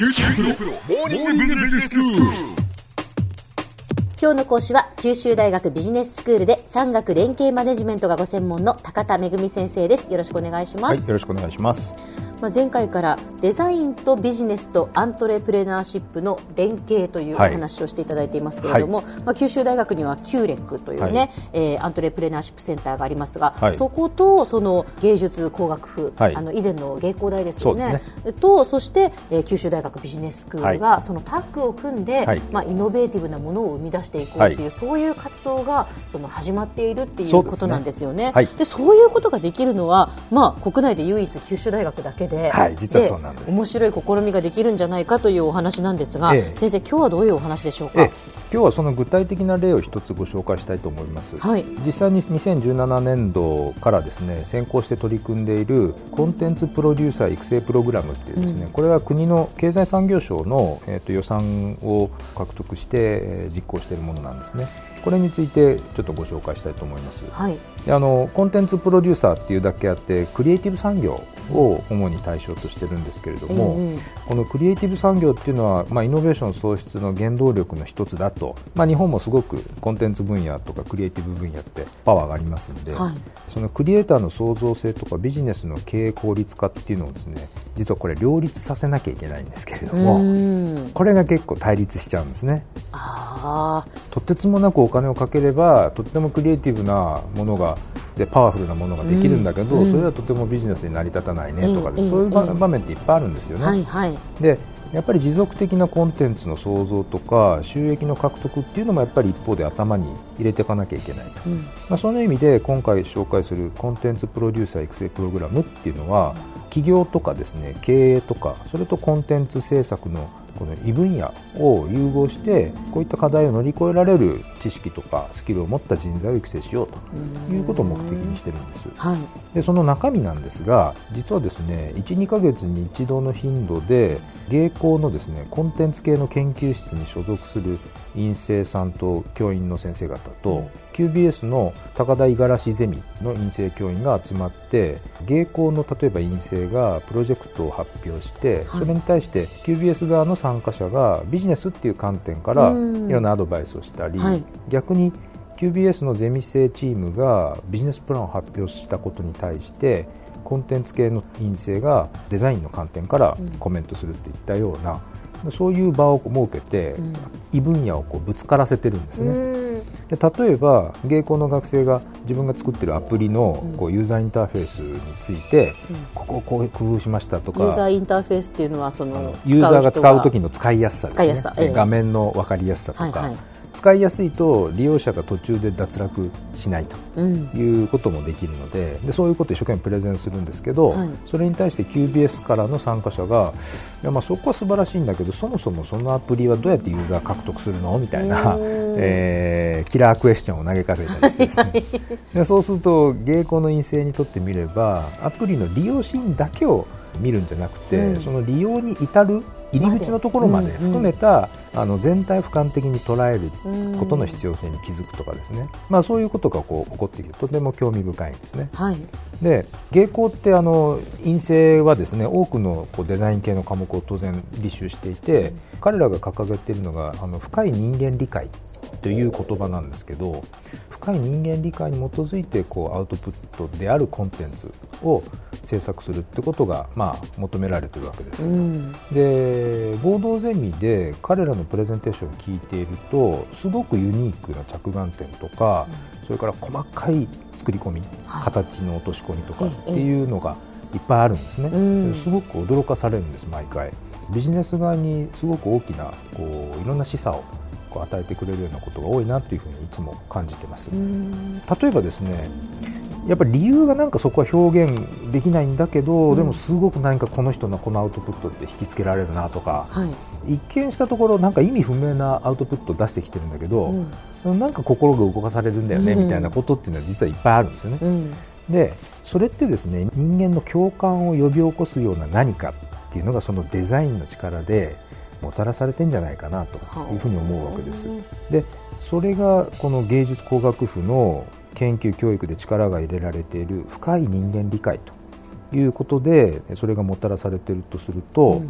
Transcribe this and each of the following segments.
九州大学モーニングビジネススクール。今日の講師は九州大学ビジネススクールで産学連携マネジメントがご専門の高田仁先生ですよろしくお願いします、はい、よろしくお願いします。まあ、前回からデザインとビジネスとアントレプレナーシップの連携というおはい。話をしていただいていますけれども、まあ、九州大学には QREC というね、はい。えーアントレプレナーシップセンターがありますが、はい。そことその芸術工学部、はい。あの以前の芸工大ですよね。そうとそして、えー九州大学ビジネススクールがそのタッグを組んで、はい。まあ、イノベーティブなものを生み出していこうっていう、はいそういう活動がその始まっているっていそうことなんですよね。はい。でそういうことができるのは、まあ、国内で唯一九州大学だけで、はい実はそうなんです面白い試みができるんじゃないかというお話なんですが、ええ先生、今日はどういうお話でしょうか？ええ今日はその具体的な例を一つご紹介したいと思います。はい実際に2017年度からですね先行して取り組んでいるコンテンツプロデューサー育成プログラムっていうですね、これは国の経済産業省の、えー、と予算を獲得して、えー実行しているものなんですね。これについてちょっとご紹介したいと思います。はい、であのコンテンツプロデューサーっていうだけあってクリエイティブ産業を主に対象としてるんですけれども、うんうんこのクリエイティブ産業っていうのは、まあ、イノベーション創出の原動力の一つだと、まあ、日本もすごくコンテンツ分野とかクリエイティブ分野ってパワーがありますので、はい。そのクリエイターの創造性とかビジネスの経営効率化っていうのをですね実はこれ両立させなきゃいけないんですけれどうもこれが結構対立しちゃうんですね。あとてつもなくお金をかければとってもクリエイティブなものがでパワフルなものができるんだけど、うん。それはとてもビジネスに成り立たないねとかで、うんそういう場面っていっぱいあるんですよーね。はいはい。でやっぱり持続的なコンテンツの創造とか収益の獲得っていうのもやっぱり一方で頭に入れていかなきゃいけないと、うん。まあ、その意味で今回紹介するコンテンツプロデューサー育成プログラムっていうのは企業とかですね経営とかそれとコンテンツ制作のこの異分野を融合してこういった課題を乗り越えられる知識とかスキルを持った人材を育成しようということを目的にしてるんです。はい。でその中身なんですが実はですね12ヶ月に一度の頻度で芸工のですねコンテンツ系の研究室に所属する院生さんと教員の先生方と、うん。QBS の高台五十嵐ゼミの院生教員が集まって芸工の例えば院生がプロジェクトを発表して、はい。それに対して QBS 側の参加者がビジネスっていう観点からうん。いろんなアドバイスをしたり、はい逆に QBS のゼミ生チームがビジネスプランを発表したことに対してコンテンツ系の院生がデザインの観点からコメントするといったような、そういう場を設けて、うん。異分野をこうぶつからせてるんですね。で例えば芸工の学生が自分が作ってるアプリのこうユーザーインターフェースについて、ここをこう工夫しましたとかユーザーインターフェースっていうのはそのユーザーが使う時のの使いやすさですね。すえ。画面の分かりやすさとか、はいはい使いやすいと利用者が途中で脱落しないとうん。いうこともできるのででそういうことを一生懸命プレゼンするんですけど、はい。それに対して QBS からの参加者がいやまあそこは素晴らしいんだけどそもそもそのアプリはどうやってユーザー獲得するのみたいな、うん えーキラークエスチョンを投げかけたりしてですね。でそうすると芸工の陰性にとってみればアプリの利用シーンだけを見るんじゃなくて、うん。その利用に至る入り口のところまで含めた、あの全体を俯瞰的に捉えることの必要性に気づくとかですね、まあ、そういうことがこう起こってきてとても興味深いんですね。はい。で芸工ってあの院生はですね多くのこうデザイン系の科目を当然履修していて、彼らが掲げているのがあの深い人間理解という言葉なんですけど深い人間理解に基づいてこうアウトプットであるコンテンツを制作するってことが、まあ、求められているわけです。うん。で合同ゼミで彼らのプレゼンテーションを聞いているとすごくユニークな着眼点とか、それから細かい作り込み、はい。形の落とし込みとかっええていうのがいっぱいあるんですね、うん。すごく驚かされるんです毎回。ビジネス側にすごく大きなこういろんな示唆をこう与えてくれるようなことが多いなというふうにいつも感じてます、うん。例えばですねやっぱり理由がなんかそこは表現できないんだけど、うん。でもすごく何かこの人のこのアウトプットって引きつけられるなとか、はい。一見したところなんか意味不明なアウトプットを出してきてるんだけど、うん。なんか心が動かされるんだよね、うん。みたいなことっていうのは実はいっぱいあるんですよね。うん。でそれってですね人間の共感を呼び起こすような何かっていうのがそのデザインの力でもたらされてんじゃないかなというふうに思うわけです。でそれがこの芸術工学部の研究教育で力が入れられている深い人間理解ということでそれがもたらされているとすると、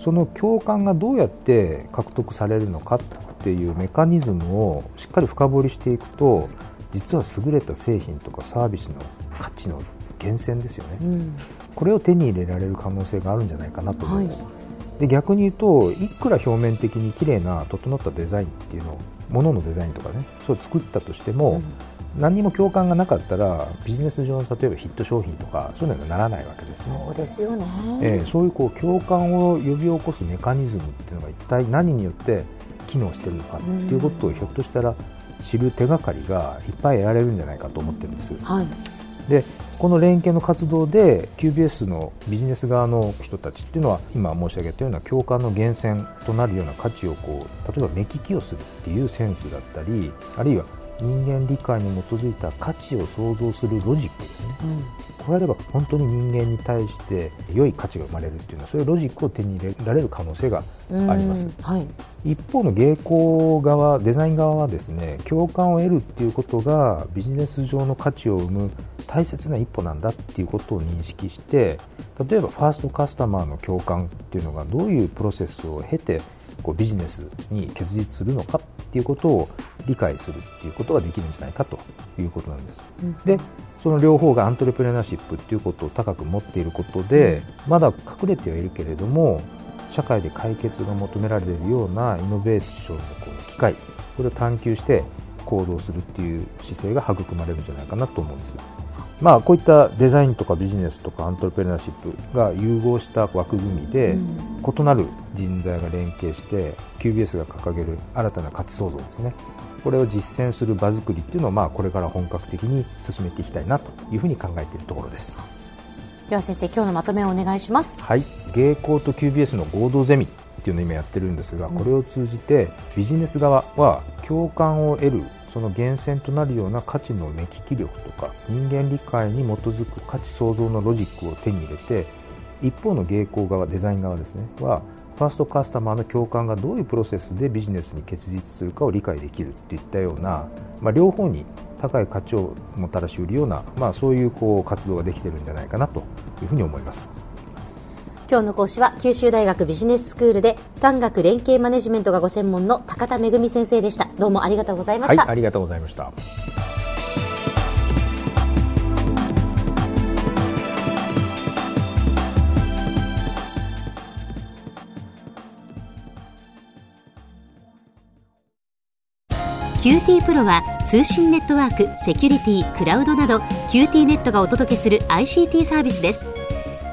その共感がどうやって獲得されるのかっていうメカニズムをしっかり深掘りしていくと実は優れた製品とかサービスの価値の源泉ですよね、うん、これを手に入れられる可能性があるんじゃないかなと思います、はい、で逆に言うといくら表面的に綺麗な整ったデザインっていうのをもののデザインとかねそう作ったとしても、うん何にも共感がなかったらビジネス上の例えばヒット商品とかそういうのにはならないわけです、そうですよね、えー、そういうこう共感を呼び起こすメカニズムっていうのが一体何によって機能してるのかっていうことをひょっとしたら知る手がかりがいっぱい得られるんじゃないかと思ってるんです。はい、でこの連携の活動で QBS のビジネス側の人たちっていうのは今申し上げたような共感の源泉となるような価値をこう例えば目利きをするっていうセンスだったりあるいは人間理解に基づいた価値を創造するロジックですね、うん、これあれば本当に人間に対して良い価値が生まれるっていうのはそういうロジックを手に入れられる可能性があります、はい、一方の芸工側デザイン側はですね共感を得るっていうことがビジネス上の価値を生む大切な一歩なんだっていうことを認識して例えばファーストカスタマーの共感っていうのがどういうプロセスを経てこうビジネスに結実するのかっていうことを理解するっていうことができるんじゃないかということなんです。うん、でその両方がアントレプレナーシップっていうことを高く持っていることで、まだ隠れてはいるけれども社会で解決が求められるようなイノベーションのこの機会これを探求して行動するっていう姿勢が育まれるんじゃないかなと思うんです。まあ、こういったデザインとかビジネスとかアントレプレナーシップが融合した枠組みで、異なる人材が連携して QBS が掲げる新たな価値創造ですね。これを実践する場作りっていうのをまあこれから本格的に進めていきたいなというふうに考えているところです。では先生今日のまとめをお願いします。はい。芸工と QBS の合同ゼミっていうのを今やってるんですがこれを通じてビジネス側は共感を得るその源泉となるような価値の目利き力とか人間理解に基づく価値創造のロジックを手に入れて一方の芸工側デザイン側ですねはファーストカスタマーの共感がどういうプロセスでビジネスに結実するかを理解できるといったような、まあ、両方に高い価値をもたらしうるような、まあ、そういうこう活動ができているんじゃないかなというふうに思います。今日の講師は九州大学ビジネススクールで産学連携マネジメントがご専門の高田恵先生でした。どうもありがとうございました、はい、ありがとうございました。QTPRO は通信ネットワーク、セキュリティ、クラウドなど QT ネットがお届けする ICT サービスです